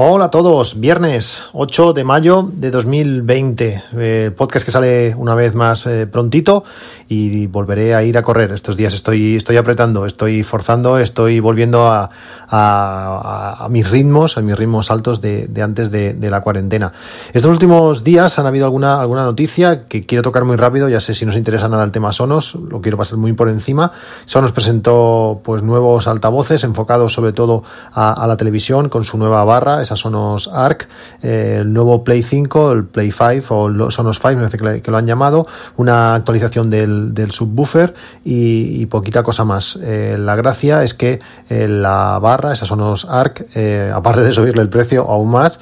Hola a todos, viernes 8 de mayo de 2020, eh, podcast que sale una vez más eh, prontito y volveré a ir a correr. Estos días estoy, estoy apretando, estoy forzando, estoy volviendo a, a, a mis ritmos, a mis ritmos altos de, antes de, la cuarentena. Estos últimos días han habido alguna, alguna noticia que quiero tocar muy rápido, ya sé si nos interesa nada el tema Sonos, lo quiero pasar muy por encima. Sonos presentó pues nuevos altavoces enfocados sobre todo a la televisión con su nueva barra, esa Sonos Arc, eh, el nuevo Play 5, el Play 5 o Sonos 5, me parece que, lo han llamado, una actualización del del, subwoofer y, poquita cosa más. Eh, la gracia es que eh, la barra, esas son los ARC, aparte de subirle el precio aún más,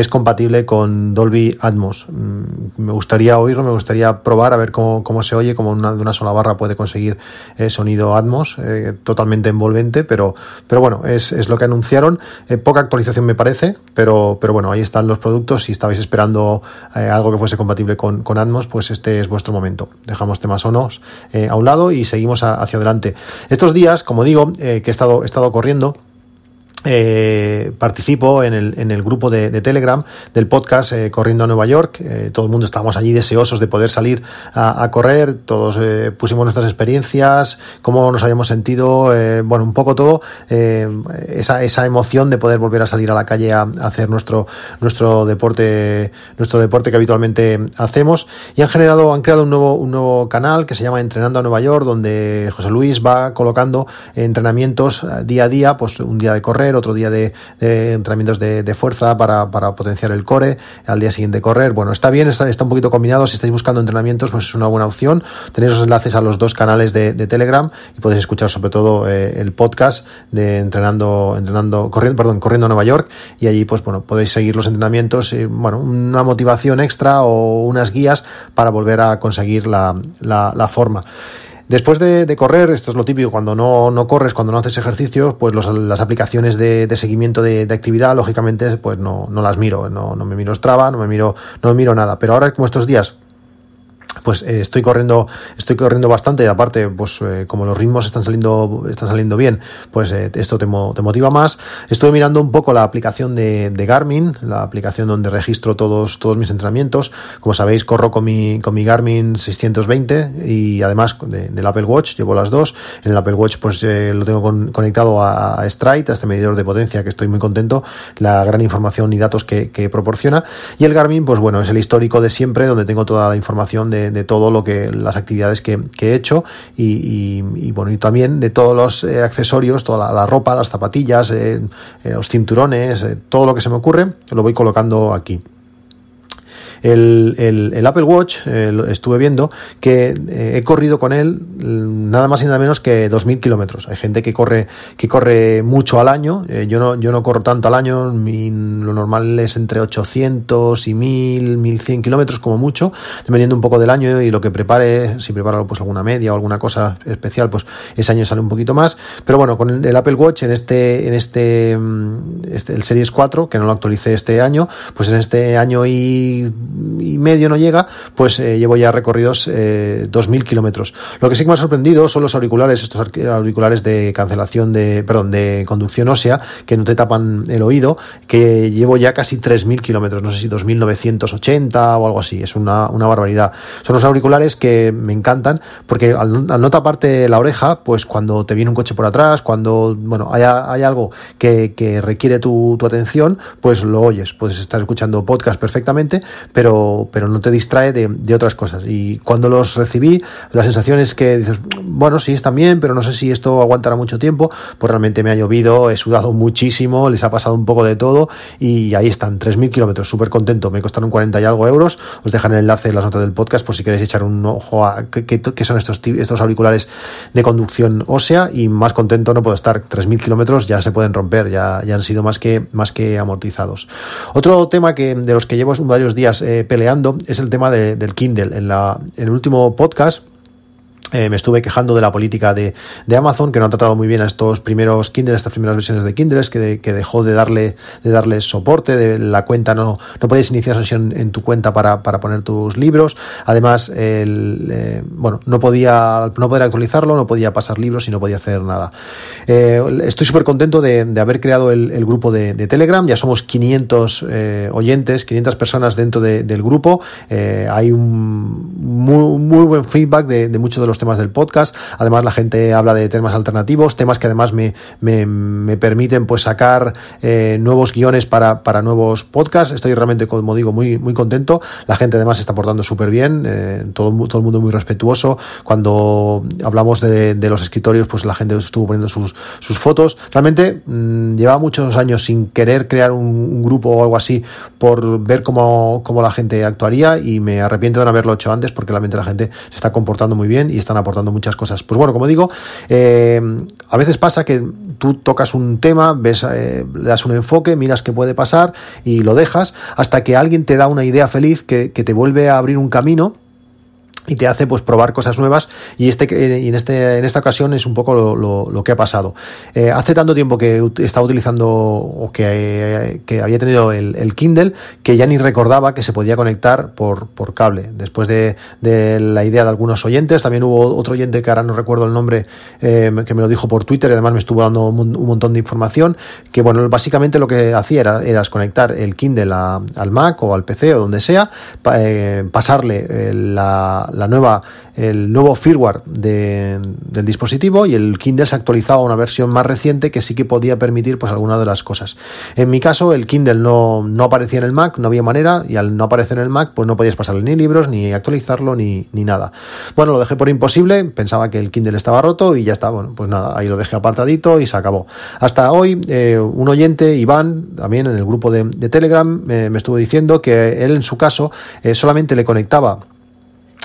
es compatible con Dolby Atmos. Mm, me gustaría oírlo, me gustaría probar a ver cómo, cómo se oye, como una, de una sola barra puede conseguir eh, sonido Atmos eh, totalmente envolvente, pero, pero bueno, es, es lo que anunciaron. Eh, poca actualización me parece, pero, pero bueno, ahí están los productos. Si estabais esperando algo que fuese compatible con, con, Atmos, pues este es vuestro momento. Dejamos temas Sonos a un lado y seguimos hacia adelante. Estos días, como digo, que he estado, he estado corriendo, eh, participo en el, en el grupo de, de, Telegram del podcast eh, Corriendo a Nueva York. Eh, todo el mundo estábamos allí deseosos de poder salir a, correr. Todos eh, pusimos nuestras experiencias, cómo nos habíamos sentido, bueno, un poco todo. Esa, esa emoción de poder volver a salir a la calle a, a, hacer nuestro, nuestro deporte, nuestro deporte que habitualmente hacemos. Y han generado, han creado un nuevo, un nuevo canal que se llama Entrenando a Nueva York, donde José Luis va colocando entrenamientos día a día, pues un día de correr otro día de, entrenamientos de, fuerza para, potenciar el core, al día siguiente correr. Bueno, está bien, está, está, un poquito combinado. Si estáis buscando entrenamientos, pues es una buena opción. Tenéis los enlaces a los dos canales de, Telegram y podéis escuchar sobre todo eh, el podcast de entrenando, entrenando, corriendo, perdón, corriendo a Nueva York y allí pues bueno, podéis seguir los entrenamientos y bueno, una motivación extra o unas guías para volver a conseguir la, la forma. Después de, correr, esto es lo típico, cuando no, no corres, cuando no haces ejercicio, pues los, las aplicaciones de, de seguimiento de, de, actividad, lógicamente, pues no, no las miro, no, no me miro Strava, no me miro, no me miro nada. Pero ahora, como estos días pues eh, estoy corriendo estoy corriendo bastante. Aparte pues eh, como los ritmos están saliendo están saliendo bien pues eh, esto te, mo te, motiva más. Estoy mirando un poco la aplicación de, Garmin la aplicación donde registro todos todos mis entrenamientos. Como sabéis corro con mi con mi Garmin 620 y además de, del Apple Watch llevo las dos. En el Apple Watch pues lo tengo con, conectado a, a Stride a este medidor de potencia que estoy muy contento. La gran información y datos que, que proporciona. Y el Garmin pues bueno es el histórico de siempre donde tengo toda la información de, de todo lo que las actividades que, he hecho y, y, bueno y también de todos los eh, accesorios toda la, ropa las zapatillas eh, eh, los cinturones todo lo que se me ocurre lo voy colocando aquí el, el, el Apple Watch, eh, estuve viendo que eh, he corrido con él mm, nada más y nada menos que 2.000 kilómetros. Hay gente que corre, que corre mucho al año. Eh, yo, no, yo no corro tanto al año. Mi, lo normal es entre 800 y 1.000, 1.100 kilómetros como mucho, dependiendo un poco del año y lo que prepare. Si preparo pues alguna media o alguna cosa especial, pues ese año sale un poquito más. Pero bueno, con el, Apple Watch en este, en este, mm, este, el Series 4, que no lo actualicé este año, pues en este año y y medio no llega, pues eh, llevo ya recorridos eh, 2.000 kilómetros. Lo que sí que me ha sorprendido son los auriculares, estos auriculares de cancelación de, perdón, de conducción ósea, que no te tapan el oído, que llevo ya casi 3.000 kilómetros, no sé si 2.980 o algo así, es una, una barbaridad. Son los auriculares que me encantan, porque al, al, no taparte la oreja, pues cuando te viene un coche por atrás, cuando, bueno, hay, hay algo que, que requiere tu, tu atención, pues lo oyes, puedes estar escuchando podcast perfectamente, pero, pero no te distrae de, de, otras cosas. Y cuando los recibí, la sensación es que dices, bueno, sí están bien, pero no sé si esto aguantará mucho tiempo. Pues realmente me ha llovido, he sudado muchísimo, les ha pasado un poco de todo y ahí están, 3.000 kilómetros, súper contento. Me costaron 40 y algo euros. Os dejan el enlace en las notas del podcast por si queréis echar un ojo a qué son estos, estos auriculares de conducción ósea y más contento no puedo estar. 3.000 kilómetros ya se pueden romper, ya, ya han sido más que, más que amortizados. Otro tema que de los que llevo varios días eh, peleando es el tema de, del Kindle. En, la, en el último podcast eh, me estuve quejando de la política de, de, Amazon, que no ha tratado muy bien a estos primeros Kindle, estas primeras versiones de Kindle, que, que dejó de darle, de darles soporte, de la cuenta no, no puedes iniciar sesión en tu cuenta para, para poner tus libros. Además, el, eh, bueno, no podía, no poder actualizarlo, no podía pasar libros y no podía hacer nada. Eh, estoy súper contento de, de, haber creado el, el grupo de, de, Telegram. Ya somos 500 eh, oyentes, 500 personas dentro del grupo. hay un muy, muy buen feedback de, de muchos de los temas del podcast. Además, la gente habla de temas alternativos, temas que además me, me, me permiten pues sacar eh, nuevos guiones para, para, nuevos podcasts. Estoy realmente, como digo, muy, muy contento. La gente además está portando súper bien, eh, todo, todo el mundo muy respetuoso. Cuando hablamos de, los escritorios, pues la gente estuvo poniendo sus, sus fotos. Realmente mmm, llevaba muchos años sin querer crear un, grupo o algo así por ver cómo, cómo la gente actuaría y me arrepiento de no haberlo hecho antes porque realmente la gente se está comportando muy bien y están aportando muchas cosas. Pues bueno, como digo, eh, a veces pasa que tú tocas un tema, ves, eh, le das un enfoque, miras qué puede pasar y lo dejas hasta que alguien te da una idea feliz que, que te vuelve a abrir un camino y te hace pues probar cosas nuevas. Y este y en este en esta ocasión es un poco lo, lo, lo que ha pasado. Eh, hace tanto tiempo que estaba utilizando o que, que había tenido el, el, Kindle que ya ni recordaba que se podía conectar por, por cable. Después de, de, la idea de algunos oyentes también hubo otro oyente que ahora no recuerdo el nombre eh, que me lo dijo por Twitter y además me estuvo dando un, un, montón de información que bueno básicamente lo que hacía era, era conectar el Kindle a, al Mac o al PC o donde sea pa, eh, pasarle eh, la la nueva, el nuevo firmware de, del dispositivo y el Kindle se actualizaba a una versión más reciente que sí que podía permitir pues alguna de las cosas. En mi caso el Kindle no, no aparecía en el Mac, no había manera y al no aparecer en el Mac pues no podías pasarle ni libros, ni actualizarlo, ni, ni nada. Bueno, lo dejé por imposible, pensaba que el Kindle estaba roto y ya está, bueno, pues nada, ahí lo dejé apartadito y se acabó. Hasta hoy eh, un oyente, Iván, también en el grupo de, de Telegram, eh, me estuvo diciendo que él en su caso eh, solamente le conectaba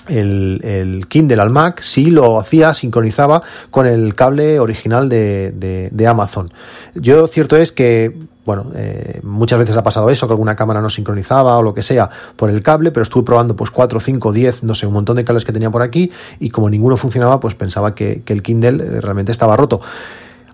el, el, Kindle al Mac si lo hacía, sincronizaba con el cable original de, de, Amazon. Yo cierto es que bueno, eh, muchas veces ha pasado eso, que alguna cámara no sincronizaba o lo que sea por el cable, pero estuve probando pues 4, 5, 10, no sé, un montón de cables que tenía por aquí y como ninguno funcionaba, pues pensaba que, que el Kindle eh, realmente estaba roto.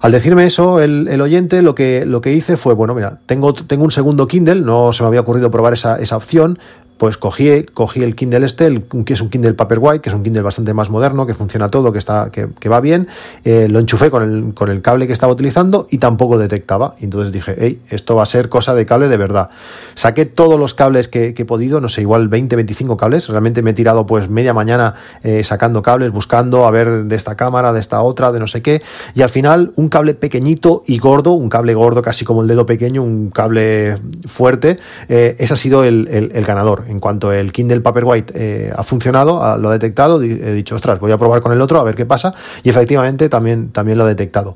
Al decirme eso, el, el, oyente, lo que, lo que hice fue, bueno, mira, tengo, tengo un segundo Kindle, no se me había ocurrido probar esa, esa opción, pues cogí, cogí el Kindle este, que es un Kindle Paperwhite, que es un Kindle bastante más moderno, que funciona todo, que está, que, va bien, eh, lo enchufé con el, con el cable que estaba utilizando y tampoco detectaba. Y entonces dije, hey, esto va a ser cosa de cable de verdad. Saqué todos los cables que, he podido, no sé, igual 20, 25 cables. Realmente me he tirado pues media mañana eh, sacando cables, buscando a ver de esta cámara, de esta otra, de no sé qué. Y al final un cable pequeñito y gordo, un cable gordo casi como el dedo pequeño, un cable fuerte, eh, ese ha sido el, el ganador en cuanto el Kindle Paperwhite eh, ha funcionado, ha, lo ha detectado, he dicho, ostras, voy a probar con el otro a ver qué pasa, y efectivamente también, también lo ha detectado.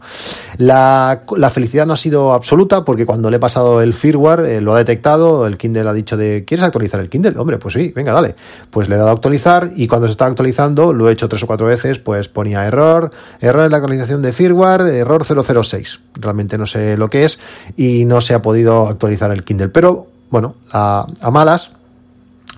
La, felicidad no ha sido absoluta porque cuando le he pasado el firmware eh, lo ha detectado, el Kindle ha dicho de, ¿quieres actualizar el Kindle? Hombre, pues sí, venga, dale. Pues le he dado a actualizar y cuando se está actualizando, lo he hecho tres o cuatro veces, pues ponía error, error en la actualización de firmware, error 006. Realmente no sé lo que es y no se ha podido actualizar el Kindle. Pero bueno, a malas,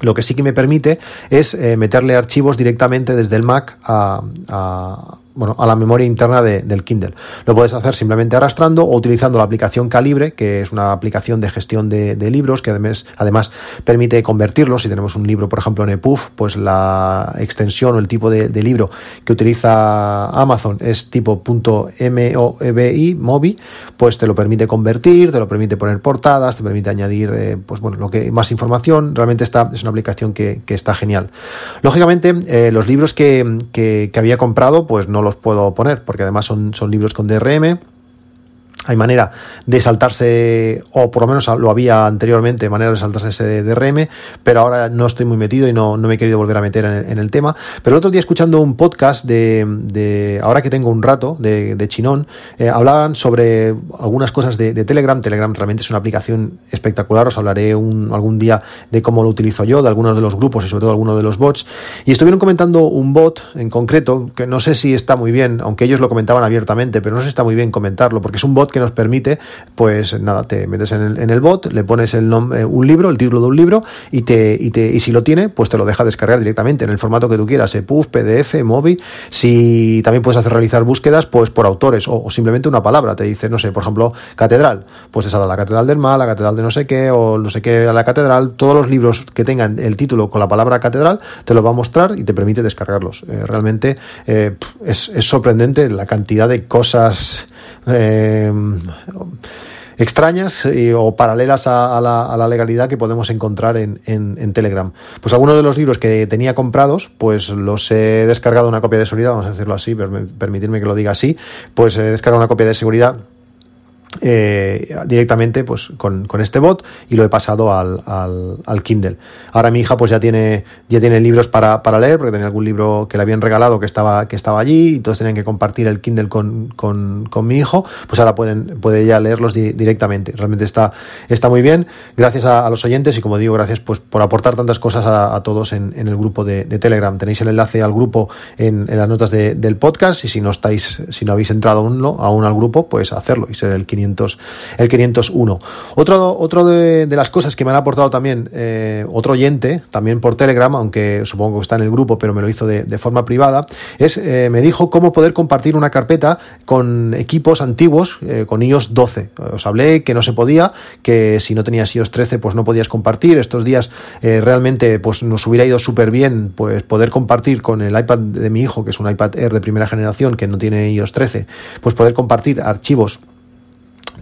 lo que sí que me permite es eh, meterle archivos directamente desde el Mac a, a bueno, a la memoria interna de, del Kindle. Lo puedes hacer simplemente arrastrando o utilizando la aplicación Calibre, que es una aplicación de gestión de, libros que además, además permite convertirlos. Si tenemos un libro, por ejemplo, en EPUB, pues la extensión o el tipo de, de libro que utiliza Amazon es tipo .mobi, MOBI, pues te lo permite convertir, te lo permite poner portadas, te permite añadir, eh, pues bueno, lo que más información. Realmente está, es una aplicación que, que está genial. Lógicamente, eh, los libros que, que, que había comprado, pues no los puedo poner, porque además son, son libros con DRM. Hay manera de saltarse, o por lo menos lo había anteriormente, manera de saltarse ese DRM, pero ahora no estoy muy metido y no, no me he querido volver a meter en el, tema. Pero el otro día escuchando un podcast de, de ahora que tengo un rato, de, de Chinón, eh, hablaban sobre algunas cosas de, de, Telegram. Telegram realmente es una aplicación espectacular, os hablaré un, algún día de cómo lo utilizo yo, de algunos de los grupos y sobre todo algunos de los bots. Y estuvieron comentando un bot en concreto, que no sé si está muy bien, aunque ellos lo comentaban abiertamente, pero no sé si está muy bien comentarlo, porque es un bot que nos permite, pues nada, te metes en el, en el bot, le pones el nombre, un libro, el título de un libro, y te, y te, y si lo tiene, pues te lo deja descargar directamente en el formato que tú quieras, EPUB, PDF, móvil. Si también puedes hacer realizar búsquedas, pues por autores, o, simplemente una palabra. Te dice, no sé, por ejemplo, catedral, pues esa da la catedral del mal, la catedral de no sé qué, o no sé qué a la catedral. Todos los libros que tengan el título con la palabra catedral, te lo va a mostrar y te permite descargarlos. Eh, realmente eh, es, es, sorprendente la cantidad de cosas. Eh, extrañas o paralelas a, la, legalidad que podemos encontrar en, en, Telegram. Pues algunos de los libros que tenía comprados, pues los he descargado una copia de seguridad, vamos a decirlo así, permitirme que lo diga así, pues he descargado una copia de seguridad eh, directamente pues con, este bot y lo he pasado al, al, Kindle. Ahora mi hija pues ya tiene, ya tiene libros para, para, leer, porque tenía algún libro que le habían regalado que estaba, que estaba allí, y todos tenían que compartir el Kindle con, con, con mi hijo, pues ahora pueden, puede ya leerlos directamente. Realmente está, está muy bien. Gracias a, los oyentes y como digo, gracias pues por aportar tantas cosas a, todos en, en, el grupo de, Telegram. Tenéis el enlace al grupo en, en las notas del podcast y si no estáis, si no habéis entrado aún, aún al grupo, pues hacerlo y ser el 500 el 501. Otro, otro de, las cosas que me han aportado también eh, otro oyente, también por Telegram, aunque supongo que está en el grupo, pero me lo hizo de, forma privada, es eh, me dijo cómo poder compartir una carpeta con equipos antiguos eh, con iOS 12. Os hablé que no se podía, que si no tenías iOS 13 pues no podías compartir. Estos días realmente pues nos hubiera ido súper bien pues poder compartir con el iPad de mi hijo, que es un iPad Air de primera generación que no tiene iOS 13, pues poder compartir archivos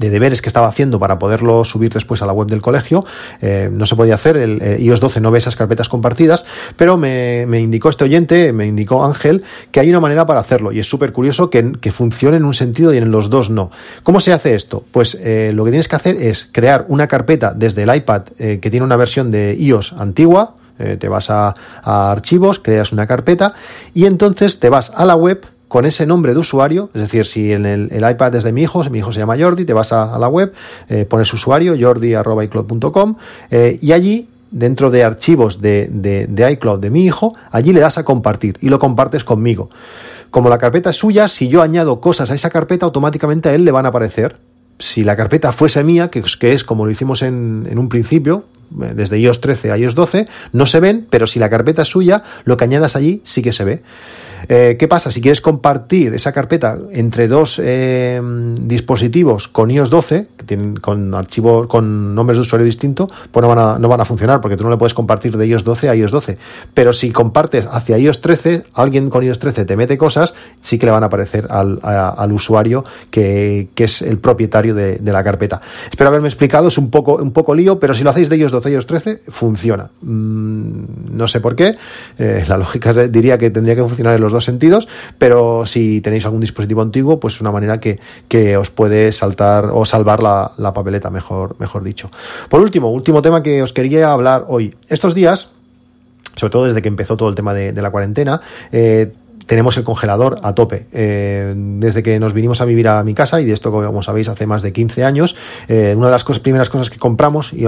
de deberes que estaba haciendo para poderlo subir después a la web del colegio. Eh, no se podía hacer, el eh, iOS 12 no ve esas carpetas compartidas, pero me, indicó este oyente, me indicó Ángel, que hay una manera para hacerlo y es súper curioso que, que, funcione en un sentido y en los dos no. ¿Cómo se hace esto? Pues eh, lo que tienes que hacer es crear una carpeta desde el iPad que tiene una versión de iOS antigua, te vas a archivos, creas una carpeta y entonces te vas a la web con ese nombre de usuario, es decir, si en el, iPad es de mi hijo, si mi hijo se llama Jordi, te vas a, la web, eh, pones usuario, jordi.icloud.com, eh, y allí dentro de archivos de, de, iCloud de mi hijo, allí le das a compartir y lo compartes conmigo. Como la carpeta es suya, si yo añado cosas a esa carpeta, automáticamente a él le van a aparecer. Si la carpeta fuese mía, que, que es como lo hicimos en, en un principio, desde iOS 13 a iOS 12, no se ven, pero si la carpeta es suya, lo que añadas allí sí que se ve. Eh, ¿Qué pasa? Si quieres compartir esa carpeta entre dos eh, dispositivos con iOS 12, que tienen con archivos, con nombres de usuario distinto, pues no van, a, no van a funcionar porque tú no le puedes compartir de iOS 12 a iOS 12. Pero si compartes hacia iOS 13, alguien con iOS 13 te mete cosas, sí que le van a aparecer al, usuario que, es el propietario de, la carpeta. Espero haberme explicado, es un poco, un poco lío, pero si lo hacéis de iOS 12 a iOS 13, funciona. Mm, no sé por qué, eh, la lógica diría que tendría que funcionar en los dos sentidos, pero si tenéis algún dispositivo antiguo, pues es una manera que, os puede saltar o salvar la, papeleta, mejor, mejor dicho. Por último, último tema que os quería hablar hoy. Estos días, sobre todo desde que empezó todo el tema de, la cuarentena, eh, tenemos el congelador a tope. Eh, desde que nos vinimos a vivir a mi casa, y de esto, como sabéis, hace más de 15 años, eh, una de las primeras cosas que compramos, y,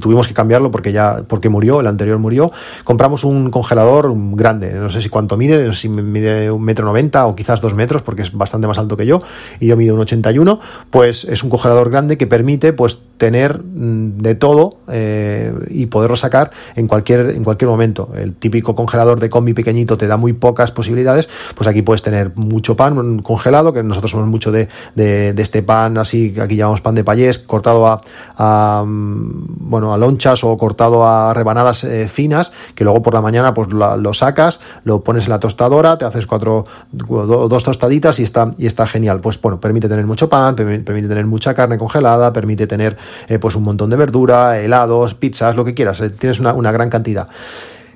tuvimos que cambiarlo porque ya, porque murió, el anterior murió, compramos un congelador grande, no sé si cuánto mide, no sé si mide un metro noventa o quizás dos metros, porque es bastante más alto que yo, y yo mido un 81, pues es un congelador grande que permite, pues, tener mm, de todo eh, y poderlo sacar en cualquier, en cualquier momento. El típico congelador de combi pequeñito te da muy pocas posibilidades, pues aquí puedes tener mucho pan congelado, que nosotros somos mucho de, de, este pan así, aquí llamamos pan de payés, cortado a, mm, bueno, a lonchas o cortado a rebanadas eh, finas, que luego por la mañana pues lo, sacas, lo pones en la tostadora, te haces cuatro, dos tostaditas y está, y está genial. Pues bueno, permite tener mucho pan, permite tener mucha carne congelada, permite tener eh, pues un montón de verdura, helados, pizzas, lo que quieras, eh, tienes una, gran cantidad.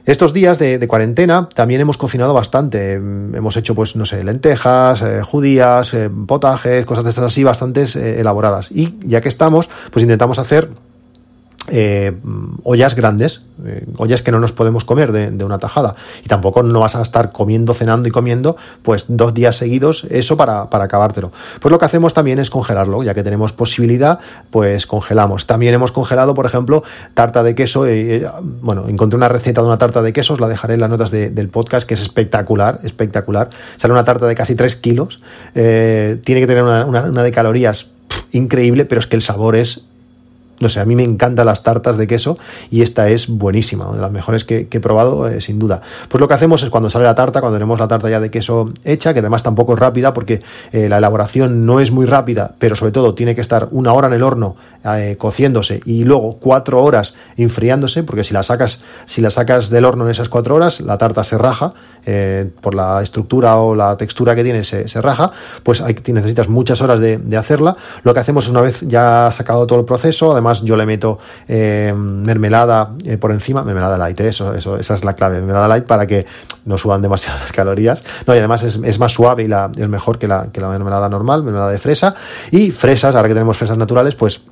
Estos días de, cuarentena también hemos cocinado bastante. Mm, hemos hecho, pues, no sé, lentejas, eh, judías, potajes, cosas de estas así, bastantes elaboradas. Y ya que estamos, pues intentamos hacer eh, ollas grandes, eh, ollas que no nos podemos comer de, una tajada. Y tampoco no vas a estar comiendo, cenando y comiendo, pues dos días seguidos, eso para, acabártelo. Pues lo que hacemos también es congelarlo, ya que tenemos posibilidad, pues congelamos. También hemos congelado, por ejemplo, tarta de queso. Eh, bueno, encontré una receta de una tarta de quesos, la dejaré en las notas del podcast, que es espectacular, espectacular. Sale una tarta de casi 3 kilos, tiene que tener una, una de calorías increíble, pero es que el sabor es no sé, a mí me encantan las tartas de queso y esta es buenísima, una de las mejores que, he probado, eh, sin duda. Pues lo que hacemos es cuando sale la tarta, cuando tenemos la tarta ya de queso hecha, que además tampoco es rápida porque eh, la elaboración no es muy rápida, pero sobre todo tiene que estar una hora en el horno eh, cociéndose y luego cuatro horas enfriándose, porque si la sacas, si la sacas del horno en esas cuatro horas, la tarta se raja por la estructura o la textura que tiene, se, raja, pues hay, necesitas muchas horas de, hacerla. Lo que hacemos una vez ya sacado todo el proceso, además yo le meto eh, mermelada eh, por encima, mermelada light, eh, eso, eso, esa es la clave, mermelada light para que no suban demasiado las calorías. No, y además es, más suave y la, es mejor que la, que la mermelada normal, mermelada de fresa. Y fresas, ahora que tenemos fresas naturales, pues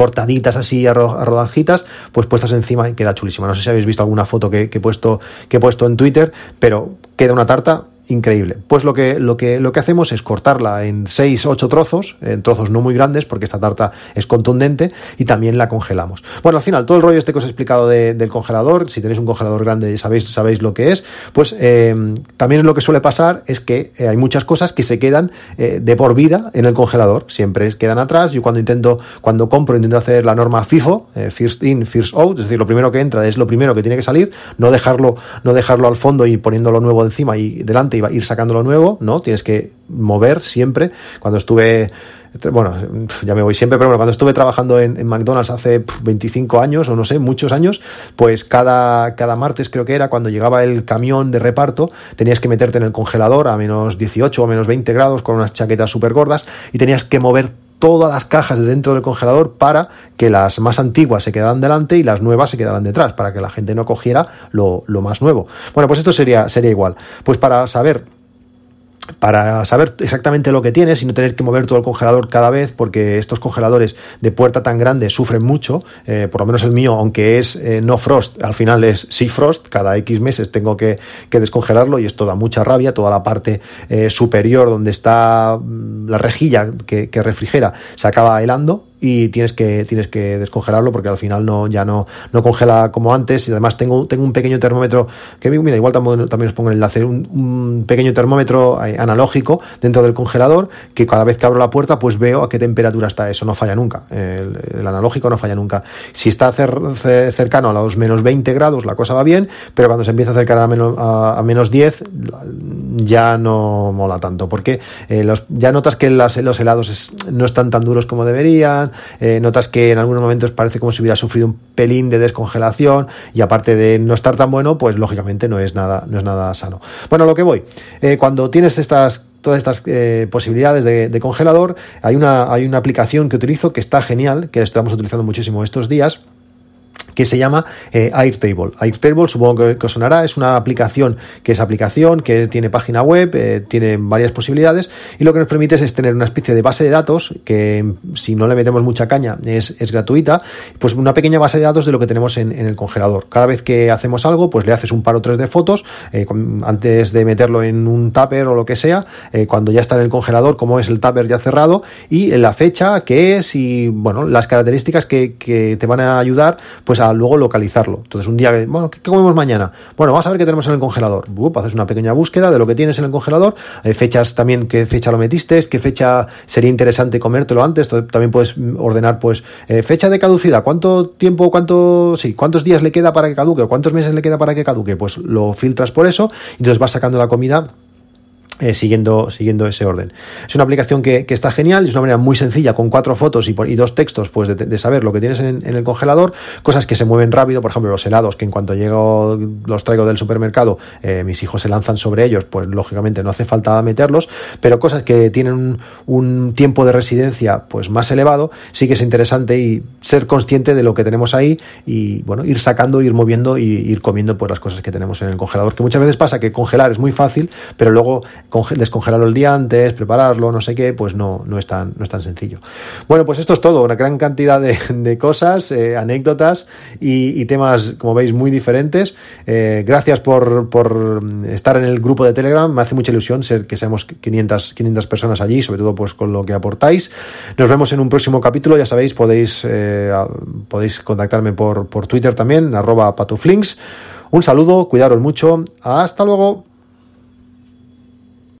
cortaditas así a, rodajitas, pues puestas encima y queda chulísima. No sé si habéis visto alguna foto que, que, he puesto, que he puesto en Twitter, pero queda una tarta increíble. Pues lo que, lo que, lo que hacemos es cortarla en 6, 8 trozos, en trozos no muy grandes, porque esta tarta es contundente, y también la congelamos. Bueno, al final, todo el rollo este que os he explicado del congelador, si tenéis un congelador grande sabéis, sabéis lo que es, pues eh, también lo que suele pasar es que eh, hay muchas cosas que se quedan eh, de por vida en el congelador, siempre quedan atrás. Yo cuando intento, cuando compro, intento hacer la norma FIFO, first in, first out, es decir, lo primero que entra es lo primero que tiene que salir, no dejarlo, no dejarlo al fondo y poniéndolo nuevo encima y delante y ir sacando lo nuevo, ¿no? Tienes que mover siempre. Cuando estuve bueno, ya me voy siempre, pero cuando estuve trabajando en, McDonald's hace 25 años o no sé, muchos años, pues cada, cada martes creo que era, cuando llegaba el camión de reparto, tenías que meterte en el congelador a menos 18 o menos 20 grados con unas chaquetas súper gordas y tenías que mover todas las cajas de dentro del congelador para que las más antiguas se quedaran delante y las nuevas se quedaran detrás, para que la gente no cogiera lo, más nuevo. Bueno, pues esto sería, sería igual. Pues para saber para saber exactamente lo que tienes y no tener que mover todo el congelador cada vez, porque estos congeladores de puerta tan grande sufren mucho, eh, por lo menos el mío, aunque es eh, no frost, al final es sí frost, cada X meses tengo que, descongelarlo y esto da mucha rabia, toda la parte eh, superior donde está mm, la rejilla que refrigera se acaba helando y tienes que, tienes que descongelarlo porque al final no, ya no, no congela como antes. Y además tengo, tengo un pequeño termómetro que mira, igual también, también os pongo el enlace, un, un, pequeño termómetro eh, analógico dentro del congelador que cada vez que abro la puerta pues veo a qué temperatura está. Eso, no falla nunca, el, analógico no falla nunca. Si está cercano a los menos 20 grados la cosa va bien, pero cuando se empieza a acercar a menos, a, menos 10 ya no mola tanto porque eh, los, ya notas que los helados no están tan duros como deberían, eh, notas que en algunos momentos parece como si hubiera sufrido un pelín de descongelación y aparte de no estar tan bueno, pues lógicamente no es nada, no es nada sano. Bueno, lo que voy, eh, cuando tienes estas todas estas eh, posibilidades de, de, congelador, hay una, hay una aplicación que utilizo que está genial, que estamos utilizando muchísimo estos días, que se llama eh, Airtable. Airtable, supongo que, os sonará, es una aplicación que es aplicación, que tiene página web, eh, tiene varias posibilidades y lo que nos permite es, tener una especie de base de datos que si no le metemos mucha caña es, gratuita, pues una pequeña base de datos de lo que tenemos en, el congelador. Cada vez que hacemos algo, pues le haces un par o tres de fotos eh, antes de meterlo en un tupper o lo que sea, cuando ya está en el congelador, como es el tupper ya cerrado y la fecha, que es y bueno, las características que, que te van a ayudar pues a luego localizarlo. Entonces, un día, bueno, ¿qué, comemos mañana? Bueno, vamos a ver qué tenemos en el congelador. haces una pequeña búsqueda de lo que tienes en el congelador, eh, fechas también, qué fecha lo metiste, qué fecha sería interesante comértelo antes. También puedes ordenar, pues, eh, fecha de caducidad, cuánto tiempo, cuánto, sí, cuántos días le queda para que caduque, o cuántos meses le queda para que caduque. Pues lo filtras por eso y entonces vas sacando la comida eh, siguiendo, siguiendo ese orden. Es una aplicación que, está genial, es una manera muy sencilla, con cuatro fotos y, y dos textos, pues de, saber lo que tienes en, el congelador, cosas que se mueven rápido, por ejemplo, los helados, que en cuanto llego, los traigo del supermercado, eh, mis hijos se lanzan sobre ellos, pues lógicamente no hace falta meterlos, pero cosas que tienen un, tiempo de residencia pues más elevado, sí que es interesante y ser consciente de lo que tenemos ahí y bueno, ir sacando, ir moviendo y ir comiendo pues las cosas que tenemos en el congelador, que muchas veces pasa que congelar es muy fácil, pero luego descongelarlo el día antes, prepararlo, no sé qué, pues no, no, es, tan, no es tan sencillo. Bueno, pues esto es todo, una gran cantidad de, cosas, eh, anécdotas y, temas, como veis, muy diferentes. Eh, gracias por, por, estar en el grupo de Telegram, me hace mucha ilusión ser que seamos 500, 500 personas allí, sobre todo pues con lo que aportáis. Nos vemos en un próximo capítulo, ya sabéis, podéis, eh, podéis contactarme por, por Twitter también, arroba patuflinks. Un saludo, cuidaros mucho, hasta luego.